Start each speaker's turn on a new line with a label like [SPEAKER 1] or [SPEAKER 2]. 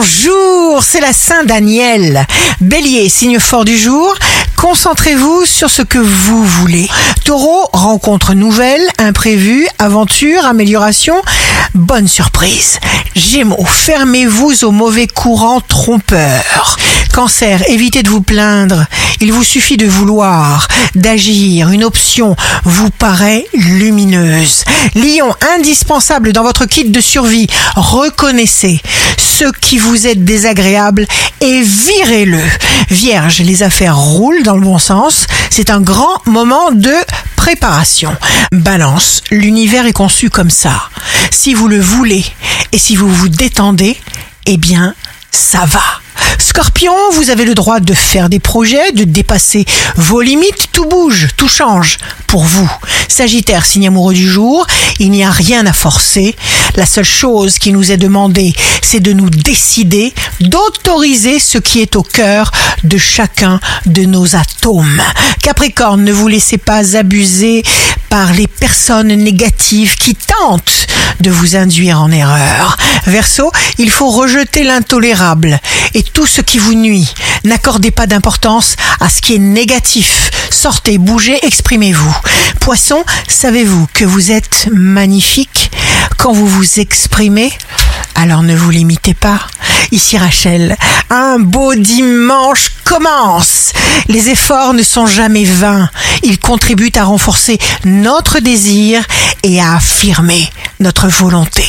[SPEAKER 1] Bonjour, c'est la Saint Daniel. Bélier, signe fort du jour. Concentrez-vous sur ce que vous voulez. Taureau, rencontre nouvelle, imprévue, aventure, amélioration, bonne surprise. Gémeaux, fermez-vous au mauvais courant trompeur. Cancer, évitez de vous plaindre. Il vous suffit de vouloir, d'agir. Une option vous paraît lumineuse. Lion, indispensable dans votre kit de survie. Reconnaissez ce qui vous est désagréable et virez-le. Vierge, les affaires roulent dans le bon sens. C'est un grand moment de préparation. Balance, l'univers est conçu comme ça. Si vous le voulez et si vous vous détendez, eh bien, ça va. Scorpion, vous avez le droit de faire des projets, de dépasser vos limites, tout bouge, tout change pour vous. Sagittaire, signe amoureux du jour, il n'y a rien à forcer. La seule chose qui nous est demandée, c'est de nous décider, d'autoriser ce qui est au cœur de chacun de nos atomes. Capricorne, ne vous laissez pas abuser par les personnes négatives qui tentent de vous induire en erreur. Verseau, il faut rejeter l'intolérable et tout ce qui vous nuit. N'accordez pas d'importance à ce qui est négatif. Sortez, bougez, exprimez-vous. Poisson, savez-vous que vous êtes magnifique? Quand vous vous exprimez alors ne vous limitez pas. Ici Rachel, un beau dimanche commence. Les efforts ne sont jamais vains. Ils contribuent à renforcer notre désir et à affirmer notre volonté.